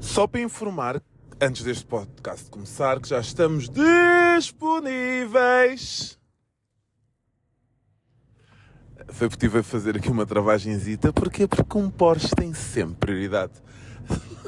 Só para informar, antes deste podcast começar, que já estamos disponíveis. Foi a fazer aqui uma travagenzita. Porquê? Porque um Porsche tem sempre prioridade.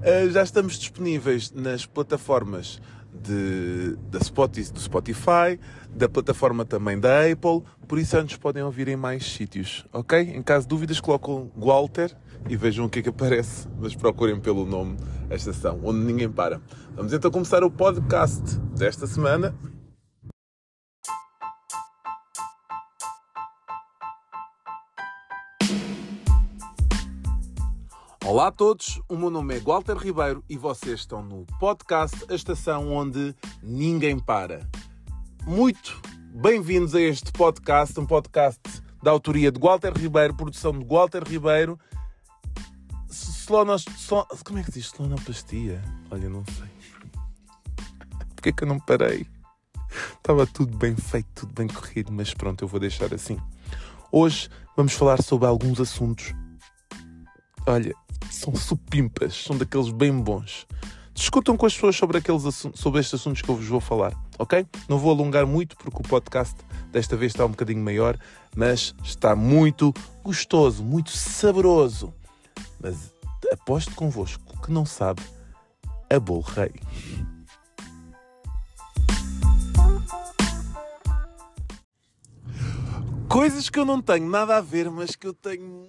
Eh, já estamos disponíveis nas plataformas de, da Spotify, do Spotify, da plataforma também da Apple, por isso antes podem ouvir em mais sítios, ok? Em caso de dúvidas, colocam Walter e vejam o que é que aparece, mas procurem pelo nome a estação, onde ninguém para. Vamos então começar o podcast desta semana. Olá a todos, o meu nome é Walter Ribeiro e vocês estão no podcast A Estação Onde Ninguém Para. Muito bem-vindos a este podcast, um podcast da autoria de Walter Ribeiro, produção de Walter Ribeiro. Como é que diz? Slonoplastia? Olha, não sei. Porquê que eu não parei? Estava tudo bem feito, tudo bem corrido, mas pronto, eu vou deixar assim. Hoje vamos falar sobre alguns assuntos. Olha, são supimpas, são daqueles bem bons. Discutam com as pessoas sobre, aqueles sobre estes assuntos que eu vos vou falar, ok? Não vou alongar muito porque o podcast desta vez está um bocadinho maior, mas está muito gostoso, muito saboroso. Mas aposto convosco que não sabe a bolo rei. Coisas que eu não tenho nada a ver, mas que eu tenho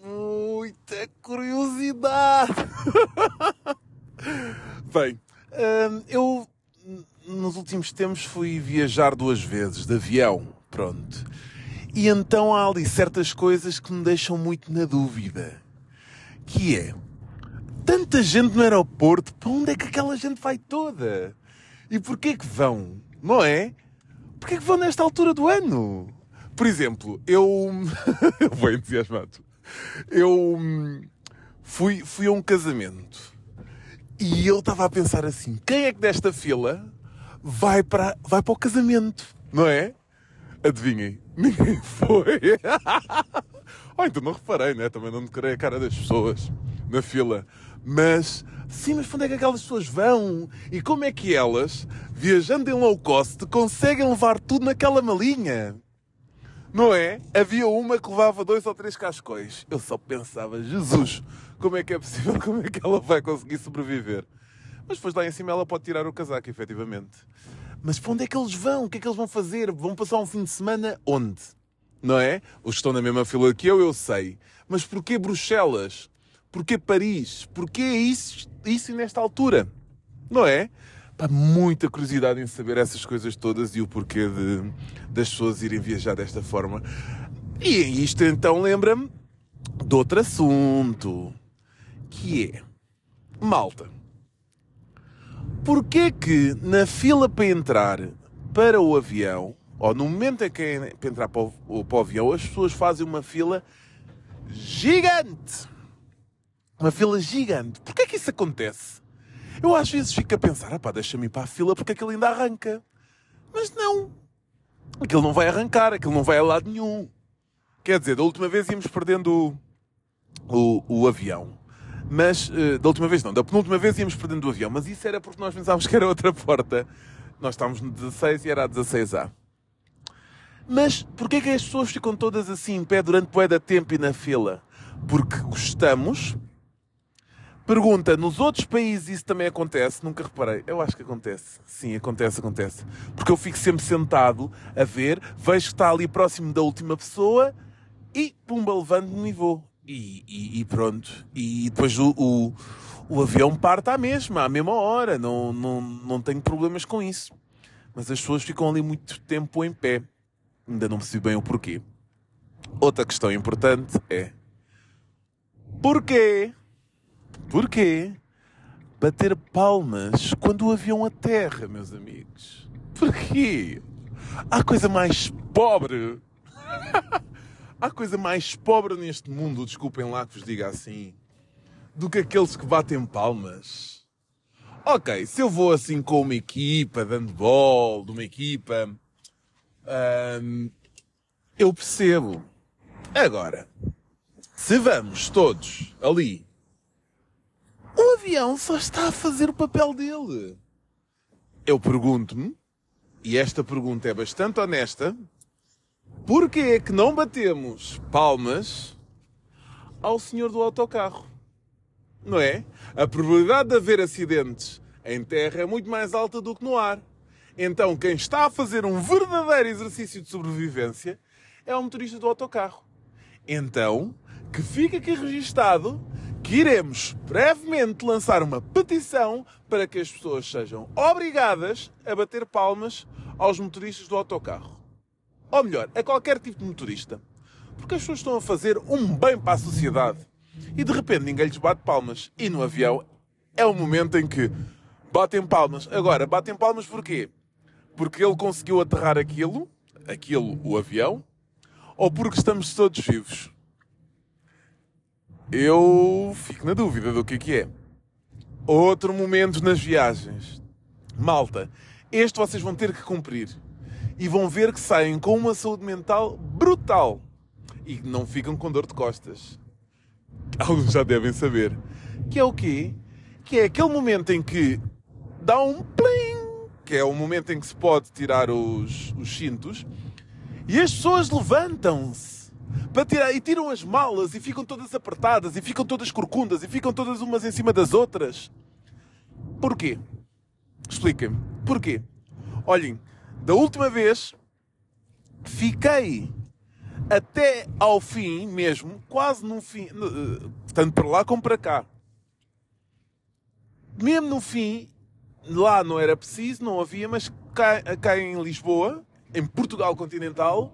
muita curiosidade. Bem, hum, eu nos últimos tempos fui viajar duas vezes de avião, pronto. E então há ali certas coisas que me deixam muito na dúvida. Que é, tanta gente no aeroporto, para onde é que aquela gente vai toda? E porquê que vão? Não é? Porquê que vão nesta altura do ano? Por exemplo, eu... eu vou entusiasmado. Eu hum, fui, fui a um casamento e eu estava a pensar assim: quem é que desta fila vai para, vai para o casamento? Não é? Adivinhem, ninguém foi. oh, então não reparei, né? Também não decorei a cara das pessoas na fila. Mas, sim, mas onde é que aquelas pessoas vão? E como é que elas, viajando em low cost, conseguem levar tudo naquela malinha? Não é? Havia uma que levava dois ou três cascóis. Eu só pensava, Jesus, como é que é possível? Como é que ela vai conseguir sobreviver? Mas depois lá em cima ela pode tirar o casaco, efetivamente. Mas para onde é que eles vão? O que é que eles vão fazer? Vão passar um fim de semana onde? Não é? Os que estão na mesma fila que eu, eu sei. Mas porquê Bruxelas? Porquê Paris? Porquê isso, isso nesta altura? Não é? Pá, muita curiosidade em saber essas coisas todas e o porquê de, das pessoas irem viajar desta forma. E isto então lembra-me de outro assunto, que é, malta, porquê que na fila para entrar para o avião, ou no momento em que é para entrar para o, para o avião, as pessoas fazem uma fila gigante? Uma fila gigante. Porquê que isso acontece? Eu às vezes fico a pensar, ah pá, deixa-me ir para a fila porque aquilo ainda arranca. Mas não. Aquilo não vai arrancar, aquilo não vai a lado nenhum. Quer dizer, da última vez íamos perdendo o, o, o avião. Mas, uh, da última vez não, da penúltima vez íamos perdendo o avião. Mas isso era porque nós pensávamos que era outra porta. Nós estávamos no 16 e era a 16A. Mas porquê é que as pessoas ficam todas assim em pé durante bué da tempo e na fila? Porque gostamos Pergunta, nos outros países isso também acontece? Nunca reparei. Eu acho que acontece. Sim, acontece, acontece. Porque eu fico sempre sentado a ver, vejo que está ali próximo da última pessoa e pumba, levanto-me e vou. E, e, e, pronto. E depois o, o, o, avião parte à mesma, à mesma hora. Não, não, não tenho problemas com isso. Mas as pessoas ficam ali muito tempo em pé. Ainda não percebi bem o porquê. Outra questão importante é... Porquê Porquê? Bater palmas quando o avião aterra, meus amigos. Porquê? Há coisa mais pobre. Há coisa mais pobre neste mundo, desculpem lá que vos diga assim, do que aqueles que batem palmas. Ok, se eu vou assim com uma equipa de handball, de uma equipa, hum, eu percebo. Agora, se vamos todos ali avião só está a fazer o papel dele. Eu pergunto-me, e esta pergunta é bastante honesta, porquê é que não batemos palmas ao senhor do autocarro? Não é? A probabilidade de haver acidentes em terra é muito mais alta do que no ar. Então, quem está a fazer um verdadeiro exercício de sobrevivência é o motorista do autocarro. Então, que fica aqui registado que iremos brevemente lançar uma petição para que as pessoas sejam obrigadas a bater palmas aos motoristas do autocarro. Ou melhor, a qualquer tipo de motorista. Porque as pessoas estão a fazer um bem para a sociedade. E de repente ninguém lhes bate palmas. E no avião é o momento em que batem palmas. Agora, batem palmas porquê? Porque ele conseguiu aterrar aquilo, aquilo, o avião, ou porque estamos todos vivos? Eu fico na dúvida do que é que é. Outro momento nas viagens. Malta, este vocês vão ter que cumprir. E vão ver que saem com uma saúde mental brutal. E não ficam com dor de costas. Alguns já devem saber. Que é o quê? Que é aquele momento em que dá um plim, que é o momento em que se pode tirar os, os cintos, e as pessoas levantam-se para tirar, e tiram as malas e ficam todas apertadas e ficam todas corcundas e ficam todas umas em cima das outras. Porquê? Expliquem-me. Porquê? Olhem, da última vez fiquei até ao fim mesmo, quase no fim, eh, tanto para lá como para cá. Mesmo no fim, lá não era preciso, não havia, mas cá, cá em Lisboa, em Portugal continental,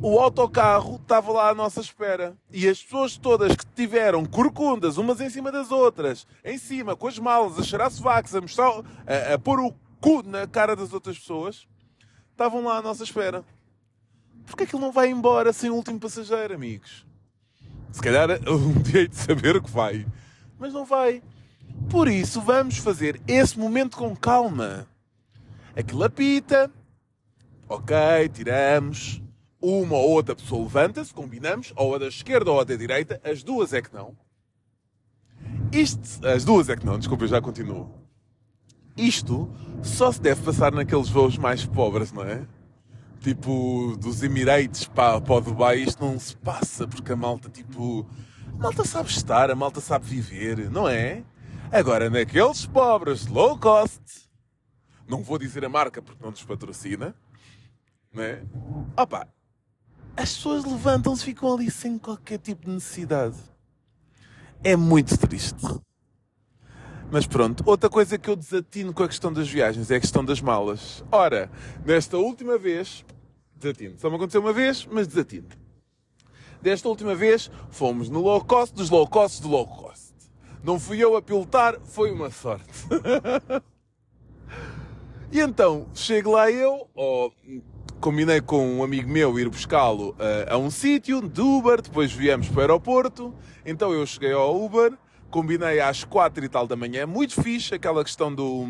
o autocarro estava lá à nossa espera. E as pessoas todas que tiveram corcundas, umas em cima das outras, em cima, com as malas, a cheirar sovacos, a, mostrar, a, a pôr o cu na cara das outras pessoas, estavam lá à nossa espera. Porquê é que ele não vai embora sem o último passageiro, amigos? Se calhar um dia de saber que vai. Mas não vai. Por isso, vamos fazer esse momento com calma. Aquilo apita. Ok, tiramos uma ou outra pessoa levanta-se, combinamos, ou a da esquerda ou a da direita, as duas é que não. Isto, as duas é que não, desculpa, eu já continuo. Isto só se deve passar naqueles voos mais pobres, não é? Tipo, dos Emirates para, para o Dubai, isto não se passa, porque a malta, tipo, a malta sabe estar, a malta sabe viver, não é? Agora, naqueles pobres low cost, não vou dizer a marca porque não nos patrocina, não é? Opa, as pessoas levantam-se e ficam ali sem qualquer tipo de necessidade. É muito triste. Mas pronto, outra coisa que eu desatino com a questão das viagens é a questão das malas. Ora, nesta última vez, desatino. Só me aconteceu uma vez, mas desatino. Desta última vez, fomos no low cost dos low cost do low cost. Não fui eu a pilotar, foi uma sorte. e então, chego lá eu, ou combinei com um amigo meu ir buscá-lo uh, a um sítio de Uber, depois viemos para o aeroporto, então eu cheguei ao Uber, combinei às quatro e tal da manhã, muito fixe aquela questão do...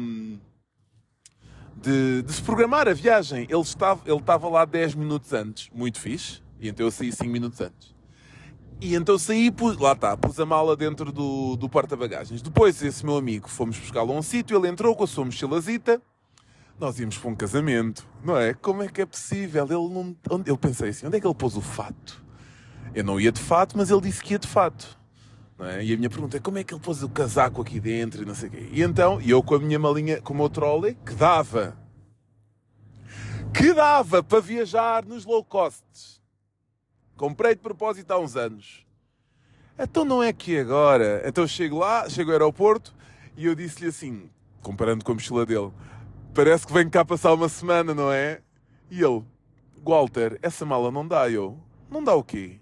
De, de se programar a viagem. Ele estava, ele estava lá 10 minutos antes, muito fixe, e então eu saí 5 minutos antes. E então saí, pus, lá está, pus a mala dentro do, do porta-bagagens. Depois esse meu amigo, fomos buscá-lo a um sítio, ele entrou com a sua mochilazita, nós íamos para um casamento, não é? Como é que é possível? Ele não. Onde... Eu pensei assim, onde é que ele pôs o fato? Eu não ia de fato, mas ele disse que ia de fato. É? E a minha pergunta é como é que ele pôs o casaco aqui dentro e não sei o quê. E então, eu com a minha malinha, com o meu trolley, que dava. Que dava para viajar nos low costs. Comprei de propósito há uns anos. Então não é que agora. Então chego lá, chego ao aeroporto e eu disse-lhe assim, comparando com a mochila dele: parece que vem cá passar uma semana, não é? E ele, Walter, essa mala não dá, eu. Não dá o quê?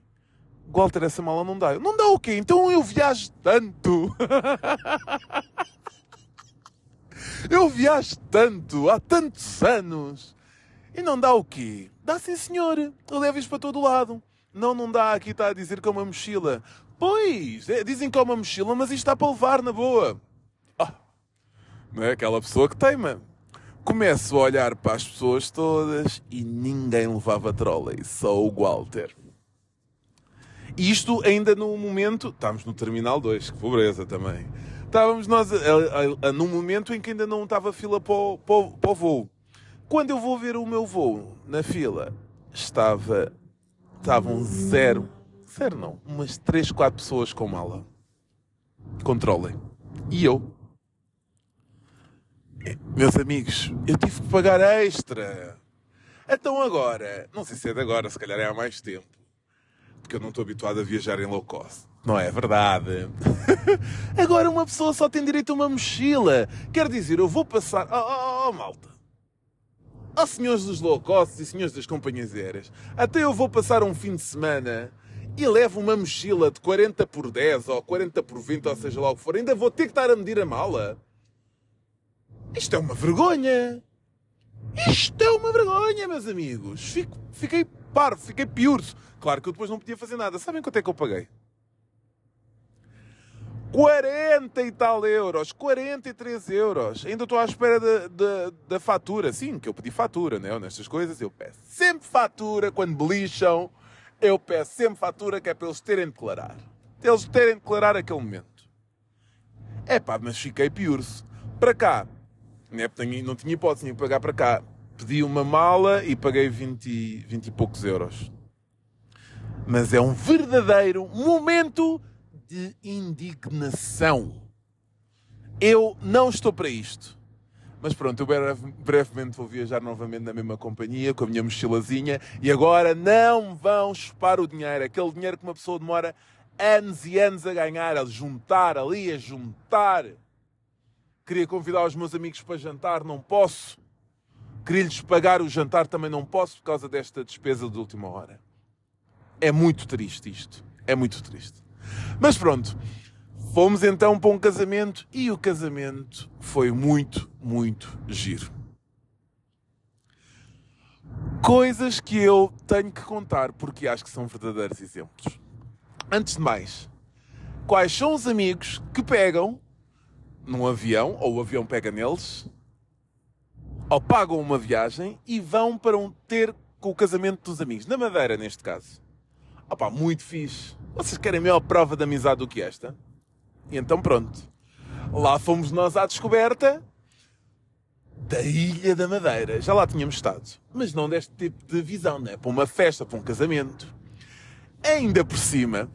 Walter, essa mala não dá. Eu, não dá o quê? Então eu viajo tanto. eu viajo tanto, há tantos anos. E não dá o quê? Dá sim, senhor. Eu levo isto para todo lado. Não, não dá. Aqui está a dizer que é uma mochila. Pois, é, dizem que é uma mochila, mas isto está para levar na boa. Ah, não é aquela pessoa que teima começo a olhar para as pessoas todas e ninguém levava trolley, só o Walter. Isto ainda no momento, estamos no Terminal 2, que pobreza também. Estávamos nós a, a, a, num momento em que ainda não estava fila para o, para, para o voo. Quando eu vou ver o meu voo na fila, estava. Estavam zero. Zero não. Umas 3, 4 pessoas com mala. Controlem. E eu. Meus amigos, eu tive que pagar extra. Então agora, não sei se é de agora, se calhar é há mais tempo, porque eu não estou habituado a viajar em low cost. Não é verdade? agora uma pessoa só tem direito a uma mochila. Quer dizer, eu vou passar. Oh, oh, oh malta. Ó oh, senhores dos low cost e senhores das companhias aéreas, até eu vou passar um fim de semana e levo uma mochila de 40 por 10 ou 40 por 20, ou seja lá o que for, ainda vou ter que estar a medir a mala. Isto é uma vergonha. Isto é uma vergonha, meus amigos. Fico, fiquei parvo, fiquei piurso. Claro que eu depois não podia fazer nada. Sabem quanto é que eu paguei? 40 e tal euros, 43 euros. Ainda estou à espera da, fatura. Sim, que eu pedi fatura, né? Nestas coisas eu peço sempre fatura quando belicham. Eu peço sempre fatura que é para eles terem de declarar. Eles terem de declarar aquele momento. É pá, mas fiquei piurso. Para cá, né? não tinha hipótese, tinha que pagar para cá. Pedi uma mala e paguei 20, 20 e poucos euros. Mas é um verdadeiro momento de indignação. Eu não estou para isto. Mas pronto, eu breve, brevemente vou viajar novamente na mesma companhia, com a minha mochilazinha, e agora não vão chupar o dinheiro, aquele dinheiro que uma pessoa demora anos e anos a ganhar, a juntar ali, a juntar. Queria convidar os meus amigos para jantar, não posso. Queria-lhes pagar o jantar, também não posso por causa desta despesa de última hora. É muito triste isto. É muito triste. Mas pronto, fomos então para um casamento e o casamento foi muito, muito giro. Coisas que eu tenho que contar porque acho que são verdadeiros exemplos. Antes de mais, quais são os amigos que pegam num avião, ou o avião pega neles, ou pagam uma viagem e vão para um ter com o casamento dos amigos. Na Madeira, neste caso. Opa, muito fixe. Vocês querem melhor prova de amizade do que esta? E então pronto. Lá fomos nós à descoberta da Ilha da Madeira. Já lá tínhamos estado. Mas não deste tipo de visão, né? Para uma festa, para um casamento. Ainda por cima,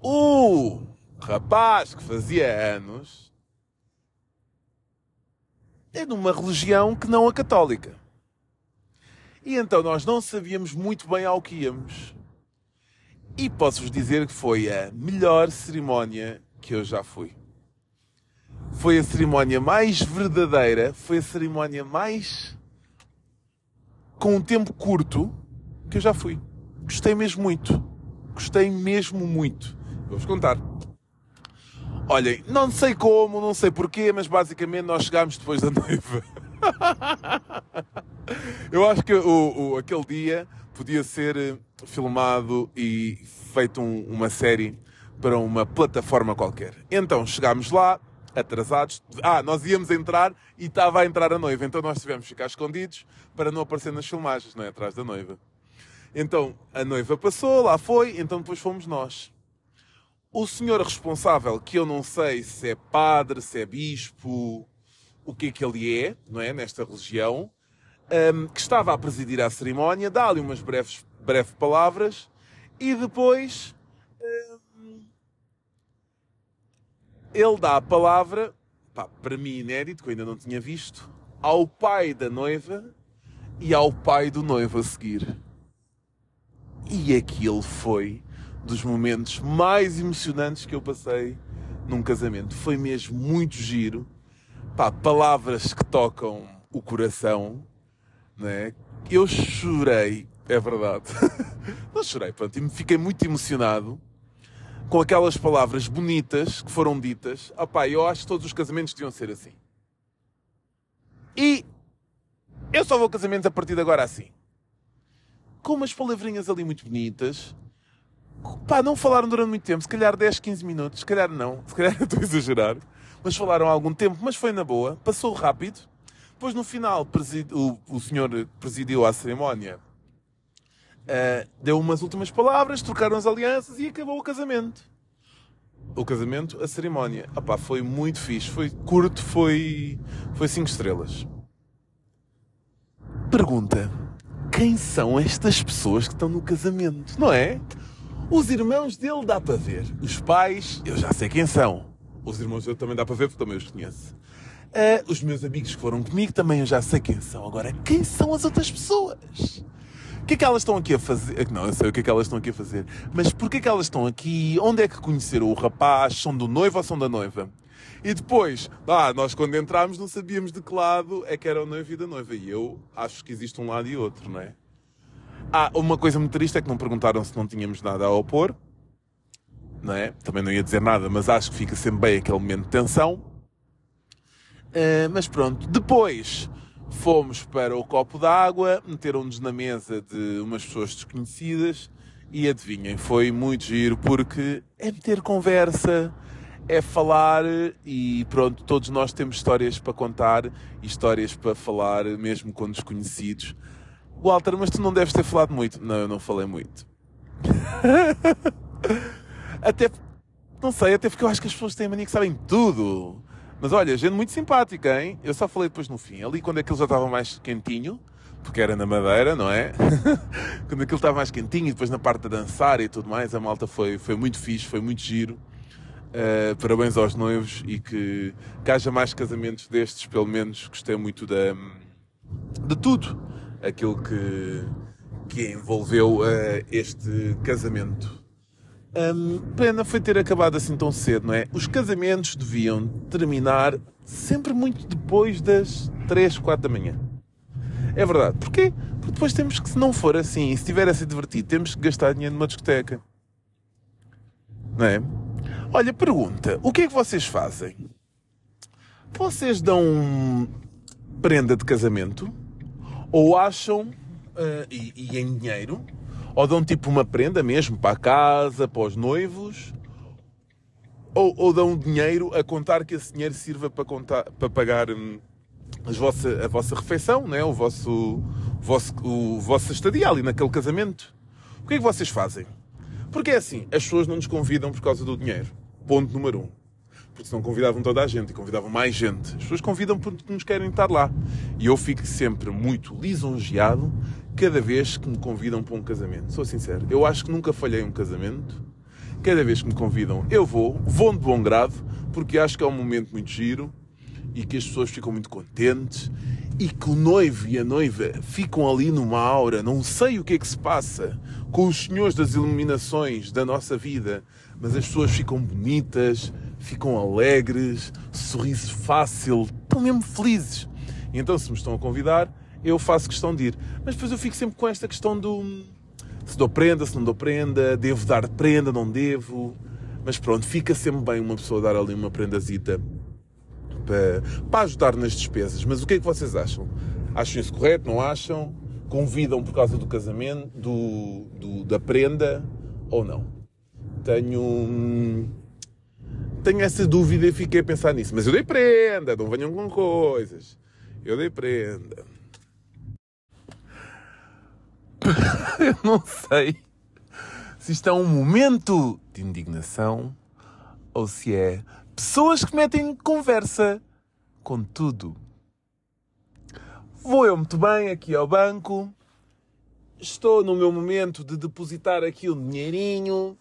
o rapaz que fazia anos é numa religião que não a católica. E então nós não sabíamos muito bem ao que íamos. E posso-vos dizer que foi a melhor cerimónia que eu já fui. Foi a cerimónia mais verdadeira, foi a cerimónia mais com um tempo curto que eu já fui. Gostei mesmo muito. Gostei mesmo muito. Vou-vos contar. Olhem, não sei como, não sei porquê, mas basicamente nós chegámos depois da noiva. Eu acho que o, o, aquele dia podia ser eh, filmado e feito um, uma série para uma plataforma qualquer. Então chegámos lá, atrasados. Ah, nós íamos entrar e estava a entrar a noiva. Então nós tivemos que ficar escondidos para não aparecer nas filmagens, não é? Atrás da noiva. Então a noiva passou, lá foi, então depois fomos nós o senhor responsável, que eu não sei se é padre, se é bispo, o que é que ele é, não é, nesta religião, um, que estava a presidir a cerimónia, dá-lhe umas breves, breves palavras e depois um, ele dá a palavra, pá, para mim inédito, que eu ainda não tinha visto, ao pai da noiva e ao pai do noivo a seguir. E aquilo foi dos momentos mais emocionantes que eu passei num casamento. Foi mesmo muito giro. Pá, palavras que tocam o coração, né? Eu chorei, é verdade. Não chorei, pronto, e fiquei muito emocionado com aquelas palavras bonitas que foram ditas. Ah, pá, eu acho que todos os casamentos deviam ser assim. E eu só vou a casamentos a partir de agora assim. Com umas palavrinhas ali muito bonitas, pá, não falaram durante muito tempo, se calhar 10, 15 minutos, se calhar não, se calhar estou a exagerar, mas falaram há algum tempo, mas foi na boa, passou rápido. Depois no final o, o senhor presidiu a cerimónia, uh, deu umas últimas palavras, trocaram as alianças e acabou o casamento. o casamento, a cerimónia. Opá, foi muito fixe, foi curto, foi, foi cinco estrelas. Pergunta: quem são estas pessoas que estão no casamento? Não é? Os irmãos dele dá para ver. Os pais, eu já sei quem são. Os irmãos dele também dá para ver porque também os conheço. Uh, os meus amigos que foram comigo também eu já sei quem são. Agora, quem são as outras pessoas? O que é que elas estão aqui a fazer? Não, eu sei o que é que elas estão aqui a fazer. Mas porquê que elas estão aqui? Onde é que conheceram o rapaz? São do noivo ou são da noiva? E depois, ah, nós quando entrámos não sabíamos de que lado é que era o noivo e da noiva. E eu acho que existe um lado e outro, não é? Ah, uma coisa muito triste é que não perguntaram se não tínhamos nada a opor. Não é? Também não ia dizer nada, mas acho que fica sempre bem aquele momento de tensão. Uh, mas pronto, depois fomos para o copo d'água, meteram-nos na mesa de umas pessoas desconhecidas e adivinhem, foi muito giro porque é meter conversa, é falar e pronto, todos nós temos histórias para contar e histórias para falar mesmo com desconhecidos. Walter, mas tu não deves ter falado muito. Não, eu não falei muito. até, não sei, até porque eu acho que as pessoas têm a mania que sabem tudo. Mas olha, gente muito simpática, hein? Eu só falei depois no fim. Ali quando aquilo já estava mais quentinho, porque era na madeira, não é? quando aquilo estava mais quentinho e depois na parte da dançar e tudo mais, a malta foi, foi muito fixe, foi muito giro. Uh, parabéns aos noivos e que, que haja mais casamentos destes, pelo menos gostei muito da, de tudo aquilo que, que envolveu uh, este casamento. Um, pena foi ter acabado assim tão cedo, não é? Os casamentos deviam terminar sempre muito depois das 3, 4 da manhã. É verdade. Porquê? Porque depois temos que, se não for assim, e se estiver a ser divertido, temos que gastar dinheiro numa discoteca. Não é? Olha, pergunta: o que é que vocês fazem? Vocês dão prenda de casamento? Ou acham, uh, e, e, em dinheiro, ou dão tipo uma prenda mesmo para a casa, para os noivos, ou, ou dão dinheiro a contar que esse dinheiro sirva para, contar, para pagar hum, as vossa, a vossa refeição, né? o, vosso, o, vosso, o vossa estadia ali naquele casamento. O que é que vocês fazem? Porque é assim, as pessoas não nos convidam por causa do dinheiro. Ponto número um porque senão convidavam toda a gente e convidavam mais gente. As pessoas convidam porque nos querem estar lá. E eu fico sempre muito lisonjeado cada vez que me convidam para um casamento. Sou sincero, eu acho que nunca falhei um casamento. Cada vez que me convidam, eu vou, vou de bom grado, porque acho que é um momento muito giro e que as pessoas ficam muito contentes e que o noivo e a noiva ficam ali numa aura, não sei o que é que se passa com os senhores das iluminações da nossa vida, mas as pessoas ficam bonitas, ficam alegres, sorriso fácil, estão mesmo felizes. E então, se me estão a convidar, eu faço questão de ir. Mas depois eu fico sempre com esta questão do se dou prenda, se não dou prenda, devo dar prenda, não devo. Mas pronto, fica sempre bem uma pessoa dar ali uma prendazita para, para ajudar nas despesas. Mas o que é que vocês acham? Acham isso correto? Não acham? Convidam por causa do casamento, do, do da prenda ou não? Tenho. Tenho essa dúvida e fiquei a pensar nisso. Mas eu dei prenda, não venham com coisas. Eu dei prenda. eu não sei se isto é um momento de indignação ou se é pessoas que metem conversa com tudo. Vou eu muito bem aqui ao banco. Estou no meu momento de depositar aqui um dinheirinho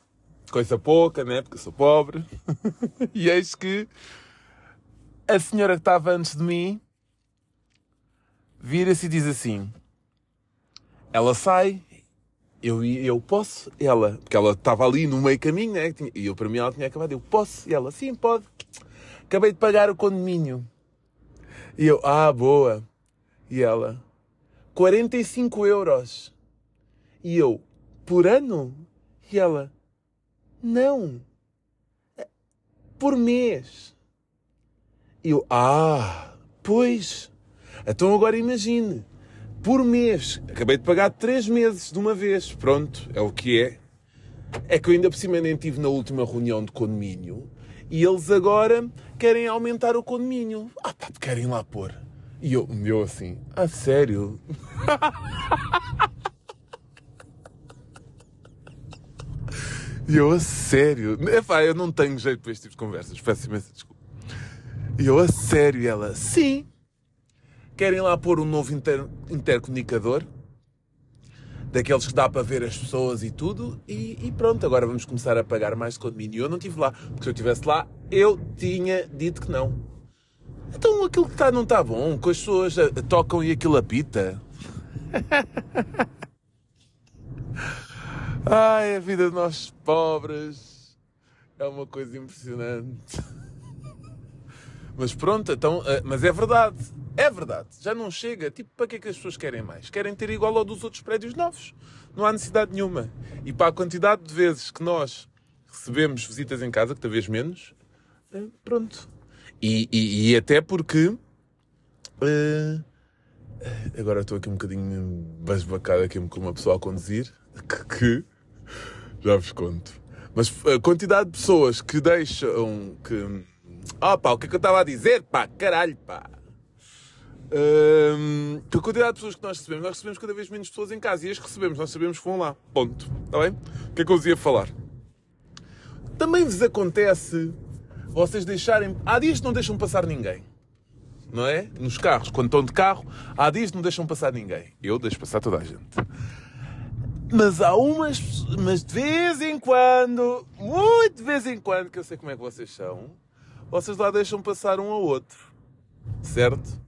coisa pouca, né? Porque eu sou pobre. e eis que a senhora que estava antes de mim vira-se e diz assim: ela sai, eu, eu posso, ela, porque ela estava ali no meio caminho, né? E eu, para mim, ela tinha acabado, eu posso, e ela, sim, pode. Acabei de pagar o condomínio. E eu, ah, boa. E ela, 45 euros. E eu, por ano? E ela, não. Por mês. Eu, ah, pois. Então agora imagine. Por mês. Acabei de pagar três meses de uma vez. Pronto, é o que é. É que eu ainda por cima nem estive na última reunião de condomínio e eles agora querem aumentar o condomínio. Ah, pá, querem lá pôr. E eu, meu assim, a sério? E eu, a sério? Epá, eu não tenho jeito para este tipo de conversas. Peço imensa desculpa. E eu, a sério? E ela, sim. Querem lá pôr um novo inter intercomunicador? Daqueles que dá para ver as pessoas e tudo. E, e, pronto, agora vamos começar a pagar mais condomínio. Eu não estive lá. Porque se eu estivesse lá, eu tinha dito que não. Então aquilo que está não está bom. Que as pessoas tocam e aquilo apita. Ai, a vida de nós pobres é uma coisa impressionante. Mas pronto, então, eh, mas é verdade. É verdade. Já não chega. Tipo, para que é que as pessoas querem mais? Querem ter igual ao dos outros prédios novos. Não há necessidade nenhuma. E para a quantidade de vezes que nós recebemos visitas em casa, que talvez menos, eh, pronto. E, e, e até porque. Uh, agora estou aqui um bocadinho basbacado aqui com uma pessoa a conduzir. Que, que já vos conto. Mas a quantidade de pessoas que deixam que. Oh pá, o que é que eu estava a dizer? Pá, caralho, pá. Um, que a quantidade de pessoas que nós recebemos, nós recebemos cada vez menos pessoas em casa e as que recebemos, nós sabemos que vão lá. Ponto. Está bem? O que é que eu vos ia falar? Também vos acontece vocês deixarem. Há dias que não deixam passar ninguém. Não é? Nos carros, quando estão de carro, há dias que não deixam passar ninguém. Eu deixo passar toda a gente. Mas há umas, mas de vez em quando, muito de vez em quando, que eu sei como é que vocês são, vocês lá deixam passar um ao outro. Certo?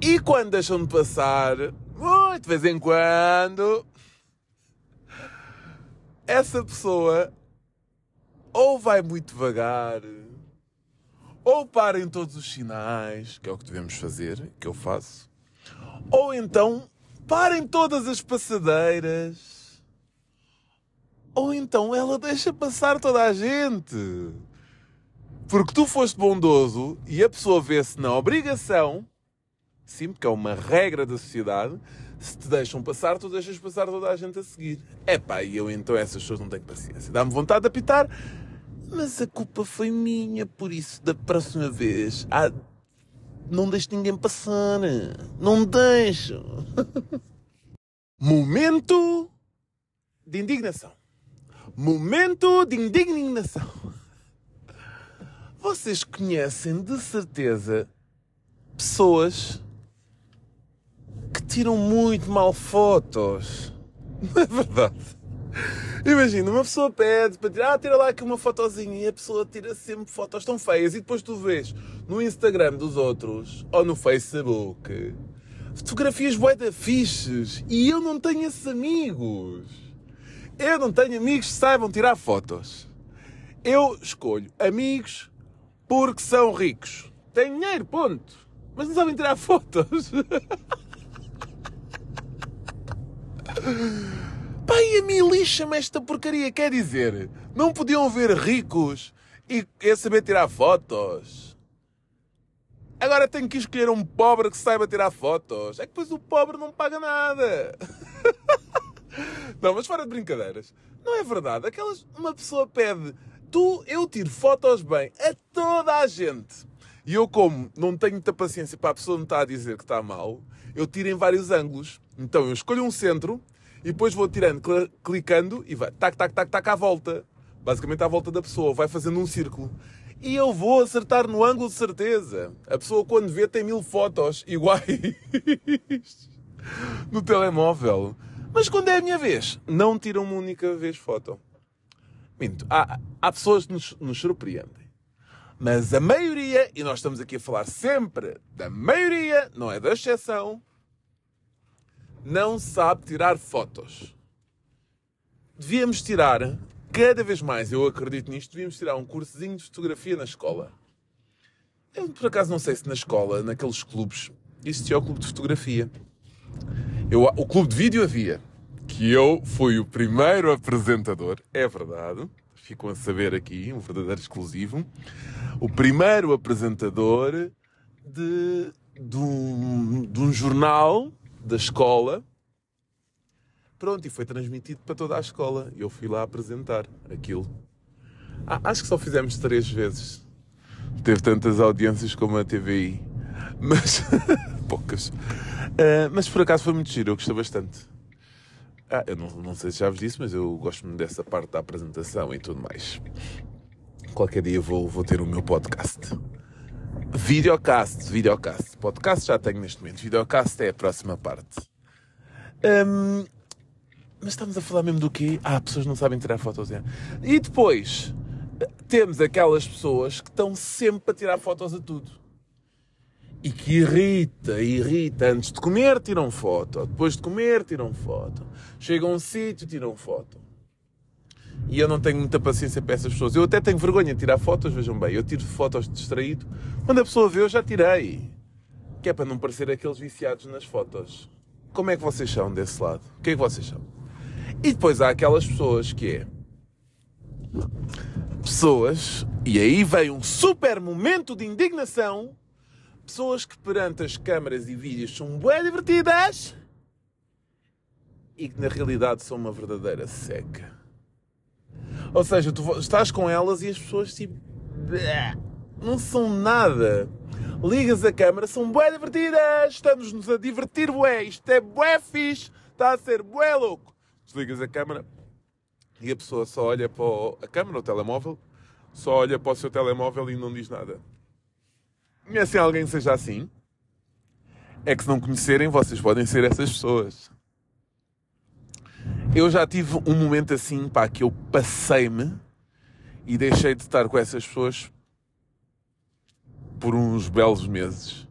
E quando deixam de passar, muito de vez em quando, essa pessoa ou vai muito devagar, ou para em todos os sinais, que é o que devemos fazer, que eu faço, ou então parem todas as passadeiras. Ou então ela deixa passar toda a gente. Porque tu foste bondoso e a pessoa vê-se na obrigação, sim, porque é uma regra da sociedade, se te deixam passar, tu deixas passar toda a gente a seguir. É e eu então essas pessoas não tenho paciência. Dá-me vontade de apitar, mas a culpa foi minha, por isso da próxima vez há não deixo ninguém passar. Não deixo. Momento de indignação. Momento de indignação. Vocês conhecem de certeza pessoas que tiram muito mal fotos. Não é verdade? Imagina, uma pessoa pede para tirar, ah, tira lá aqui uma fotozinha e a pessoa tira sempre fotos tão feias e depois tu vês no Instagram dos outros ou no Facebook fotografias bué da fixes e eu não tenho esses amigos. Eu não tenho amigos que saibam tirar fotos. Eu escolho amigos porque são ricos. Têm dinheiro, ponto. Mas não sabem tirar fotos. Pai, a mim lixa-me esta porcaria. Quer dizer, não podiam ver ricos e saber tirar fotos. Agora tenho que escolher um pobre que saiba tirar fotos. É que depois o pobre não paga nada. não, mas fora de brincadeiras. Não é verdade. Aquelas, uma pessoa pede, tu, eu tiro fotos bem a toda a gente. E eu, como não tenho muita paciência para a pessoa não estar a dizer que está mal, eu tiro em vários ângulos. Então eu escolho um centro e depois vou tirando, clicando e vai tac, tac, tac, tac à volta. Basicamente à volta da pessoa, vai fazendo um círculo. E eu vou acertar no ângulo de certeza. A pessoa quando vê tem mil fotos iguais no telemóvel. Mas quando é a minha vez, não tiram uma única vez foto. Minto, há, há pessoas que nos, nos surpreendem. Mas a maioria, e nós estamos aqui a falar sempre da maioria, não é da exceção, não sabe tirar fotos. Devíamos tirar, cada vez mais, eu acredito nisto, devíamos tirar um cursozinho de fotografia na escola. Eu, por acaso, não sei se na escola, naqueles clubes, existia o clube de fotografia. Eu, o clube de vídeo havia, que eu fui o primeiro apresentador, é verdade, ficam a saber aqui, um verdadeiro exclusivo, o primeiro apresentador de, de, um, de um jornal da escola. Pronto, e foi transmitido para toda a escola. Eu fui lá apresentar aquilo. Ah, acho que só fizemos três vezes. Teve tantas audiências como a TVI. Mas. poucas. Uh, mas por acaso foi muito giro, eu gostei bastante. Ah, eu não, não sei se já vos disse, mas eu gosto muito dessa parte da apresentação e tudo mais. Qualquer dia vou, vou ter o meu podcast. Videocast, videocast. Podcast já tenho neste momento. Videocast é a próxima parte. Hum, mas estamos a falar mesmo do quê? Ah, pessoas não sabem tirar fotos. É. E depois temos aquelas pessoas que estão sempre a tirar fotos a tudo. E que irrita, irrita. Antes de comer, tiram foto. Depois de comer, tiram foto. Chegam a um sítio, tiram foto. E eu não tenho muita paciência para essas pessoas. Eu até tenho vergonha de tirar fotos, vejam bem. Eu tiro fotos distraído. Quando a pessoa vê, eu já tirei. Que é para não parecer aqueles viciados nas fotos. Como é que vocês são desse lado? O que é que vocês são? E depois há aquelas pessoas que é. Pessoas, e aí vem um super momento de indignação. Pessoas que perante as câmaras e vídeos são bem divertidas e que na realidade são uma verdadeira seca. Ou seja, tu estás com elas e as pessoas tipo. Não são nada. Ligas a câmera, são bué divertidas, estamos-nos a divertir bué, isto é bué fixe, está a ser bué louco desligas a câmera e a pessoa só olha para o, a câmera, o telemóvel, só olha para o seu telemóvel e não diz nada. Conhecem alguém que seja assim? É que se não conhecerem, vocês podem ser essas pessoas. Eu já tive um momento assim, pá, que eu passei-me e deixei de estar com essas pessoas por uns belos meses.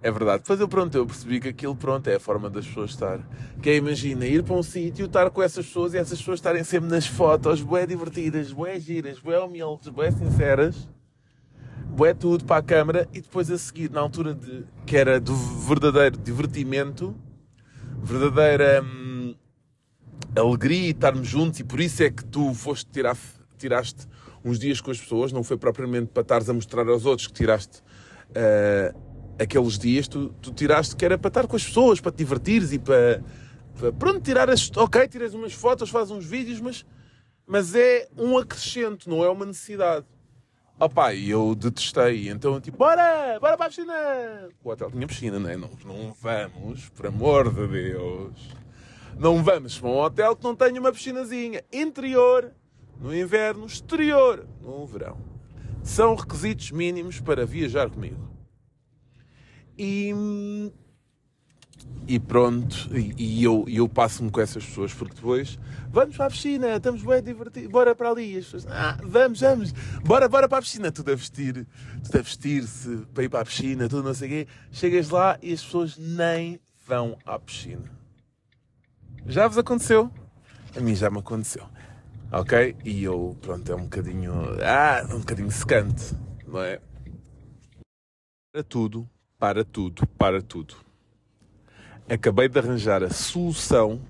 É verdade. Depois eu, pronto, eu percebi que aquilo, pronto, é a forma das pessoas estar. Que é, imagina, ir para um sítio, estar com essas pessoas e essas pessoas estarem sempre nas fotos, bué divertidas, bué giras, bué humildes, bué sinceras, bué tudo para a câmara e depois a seguir, na altura de, que era do verdadeiro divertimento, verdadeira hum, alegria e estarmos juntos e por isso é que tu foste tirar, tiraste uns dias com as pessoas, não foi propriamente para estares a mostrar aos outros que tiraste... Uh, aqueles dias tu, tu tiraste que era para estar com as pessoas, para te divertires e para, para pronto, tirar as. Ok, tiras umas fotos, fazes uns vídeos, mas, mas é um acrescento, não é uma necessidade. Opá, e eu detestei, então tipo, bora, bora para a piscina! O hotel tinha piscina, não é? Não, não vamos, por amor de Deus. Não vamos para um hotel que não tenha uma piscinazinha interior, no inverno, exterior, no verão. São requisitos mínimos para viajar comigo. E, e pronto, e, e eu, eu passo-me com essas pessoas porque depois vamos para a piscina, estamos bem divertidos, bora para ali. E as pessoas, ah, vamos, vamos, bora, bora para a piscina. Tudo a vestir, tudo a vestir-se para ir para a piscina, tudo não sei o quê. Chegas lá e as pessoas nem vão à piscina. Já vos aconteceu? A mim já me aconteceu. Ok? E eu, pronto, é um bocadinho. Ah, um bocadinho secante, não é? Para tudo, para tudo, para tudo. Acabei de arranjar a solução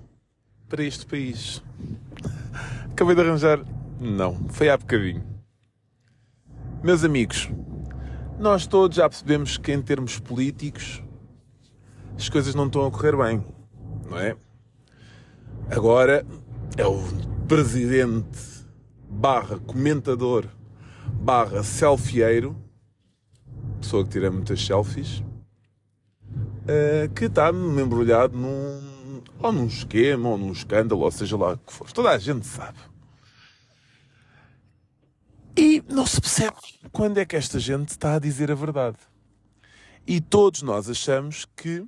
para este país. Acabei de arranjar. Não, foi há bocadinho. Meus amigos, nós todos já percebemos que em termos políticos as coisas não estão a correr bem, não é? Agora é o presidente barra comentador barra selfieiro pessoa que tira muitas selfies, uh, que está embrulhado num, ou num esquema, ou num escândalo, ou seja lá o que for. Toda a gente sabe. E não se percebe quando é que esta gente está a dizer a verdade. E todos nós achamos que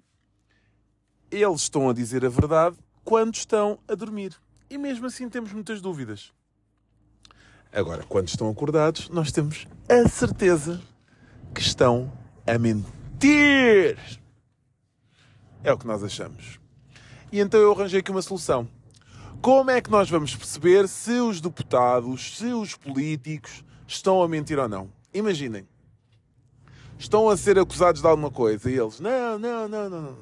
eles estão a dizer a verdade quando estão a dormir. E mesmo assim temos muitas dúvidas. Agora, quando estão acordados, nós temos a certeza que estão a mentir. É o que nós achamos. E então eu arranjei aqui uma solução. Como é que nós vamos perceber se os deputados, se os políticos estão a mentir ou não? Imaginem. Estão a ser acusados de alguma coisa e eles, não, não, não, não, não.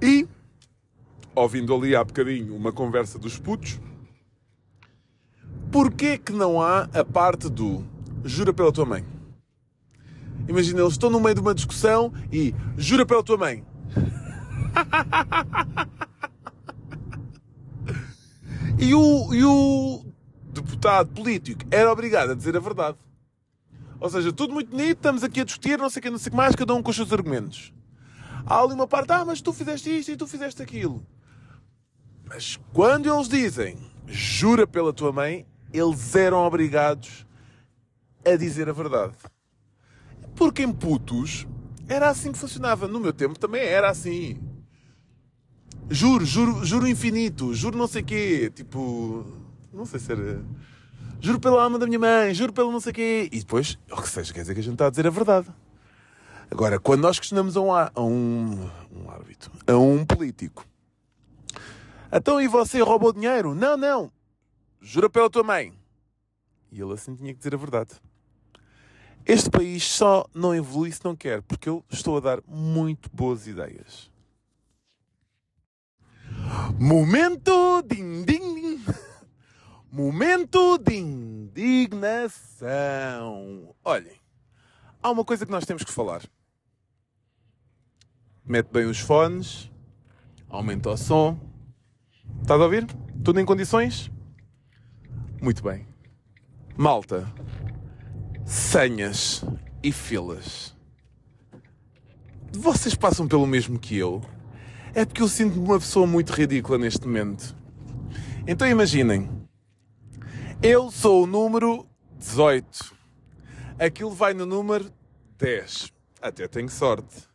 E, ouvindo ali há bocadinho uma conversa dos putos, porquê que não há a parte do jura pela tua mãe? Imagina, eles estão no meio de uma discussão e jura pela tua mãe. e, o, e o deputado político era obrigado a dizer a verdade. Ou seja, tudo muito bonito, estamos aqui a discutir, não sei o que, não sei o que mais, cada um com os seus argumentos. Há ali uma parte, ah, mas tu fizeste isto e tu fizeste aquilo. Mas quando eles dizem jura pela tua mãe, eles eram obrigados a dizer a verdade. Porque em putos era assim que funcionava. No meu tempo também era assim. Juro, juro, juro infinito, juro não sei quê. Tipo, não sei se era. Juro pela alma da minha mãe, juro pelo não sei quê. E depois, o que seja, quer dizer que a gente está a dizer a verdade. Agora, quando nós questionamos a um, a um, um árbitro, a um político, então e você roubou dinheiro? Não, não. Jura pela tua mãe. E ele assim tinha que dizer a verdade. Este país só não evolui se não quer, porque eu estou a dar muito boas ideias. Momento din din. Momento de indignação. Olhem, há uma coisa que nós temos que falar. Mete bem os fones, aumenta o som. Estás a ouvir? Tudo em condições? Muito bem. Malta, senhas e filas. Vocês passam pelo mesmo que eu? É porque eu sinto-me uma pessoa muito ridícula neste momento. Então imaginem, eu sou o número 18. Aquilo vai no número 10. Até tenho sorte.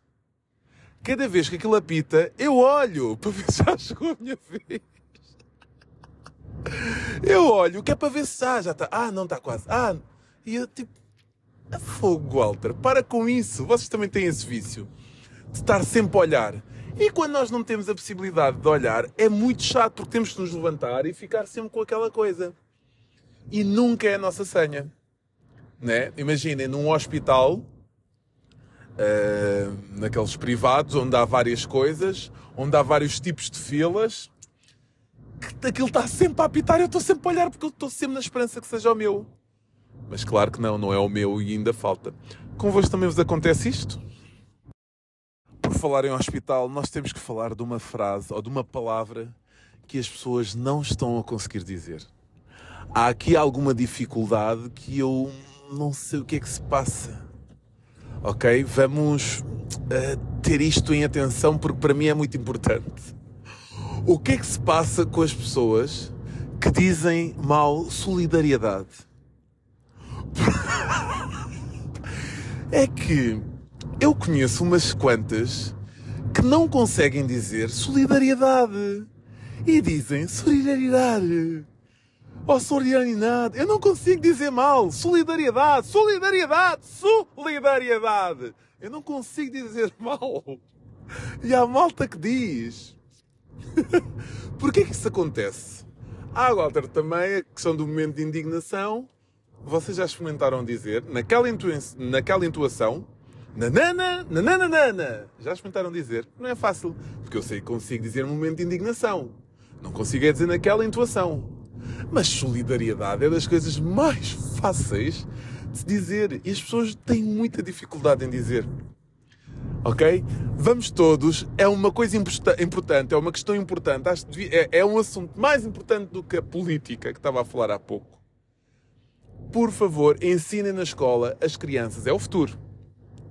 Cada vez que aquilo apita, eu olho para ver se já chegou a minha vez. Eu olho, que é para ver se já, já está. Ah, não está quase. Ah, e eu tipo. É fogo, Walter. Para com isso. Vocês também têm esse vício de estar sempre a olhar. E quando nós não temos a possibilidade de olhar, é muito chato porque temos que nos levantar e ficar sempre com aquela coisa. E nunca é a nossa senha. Né? Imaginem, num hospital, uh, naqueles privados, onde há várias coisas, onde há vários tipos de filas, que aquilo está sempre a apitar, eu estou sempre a olhar porque eu estou sempre na esperança que seja o meu. Mas claro que não, não é o meu e ainda falta. Convosco também vos acontece isto? Por falar em hospital, nós temos que falar de uma frase ou de uma palavra que as pessoas não estão a conseguir dizer. Há aqui alguma dificuldade que eu não sei o que é que se passa. Ok? Vamos uh, ter isto em atenção porque para mim é muito importante. O que é que se passa com as pessoas que dizem mal solidariedade? é que eu conheço umas quantas que não conseguem dizer solidariedade e dizem solidariedade. Oh, solidariedade. Eu não consigo dizer mal. Solidariedade, solidariedade, solidariedade. Eu não consigo dizer mal. E há malta que diz. Porquê que isso acontece? Há, Walter, também a questão do momento de indignação vocês já experimentaram dizer, naquela, naquela intuação, nanana, nananana, já experimentaram dizer? Não é fácil, porque eu sei que consigo dizer um momento de indignação. Não consigo é dizer naquela intuação. Mas solidariedade é das coisas mais fáceis de se dizer e as pessoas têm muita dificuldade em dizer. Ok? Vamos todos, é uma coisa importante, é uma questão importante, é, é um assunto mais importante do que a política que estava a falar há pouco por favor, ensinem na escola as crianças, é o futuro,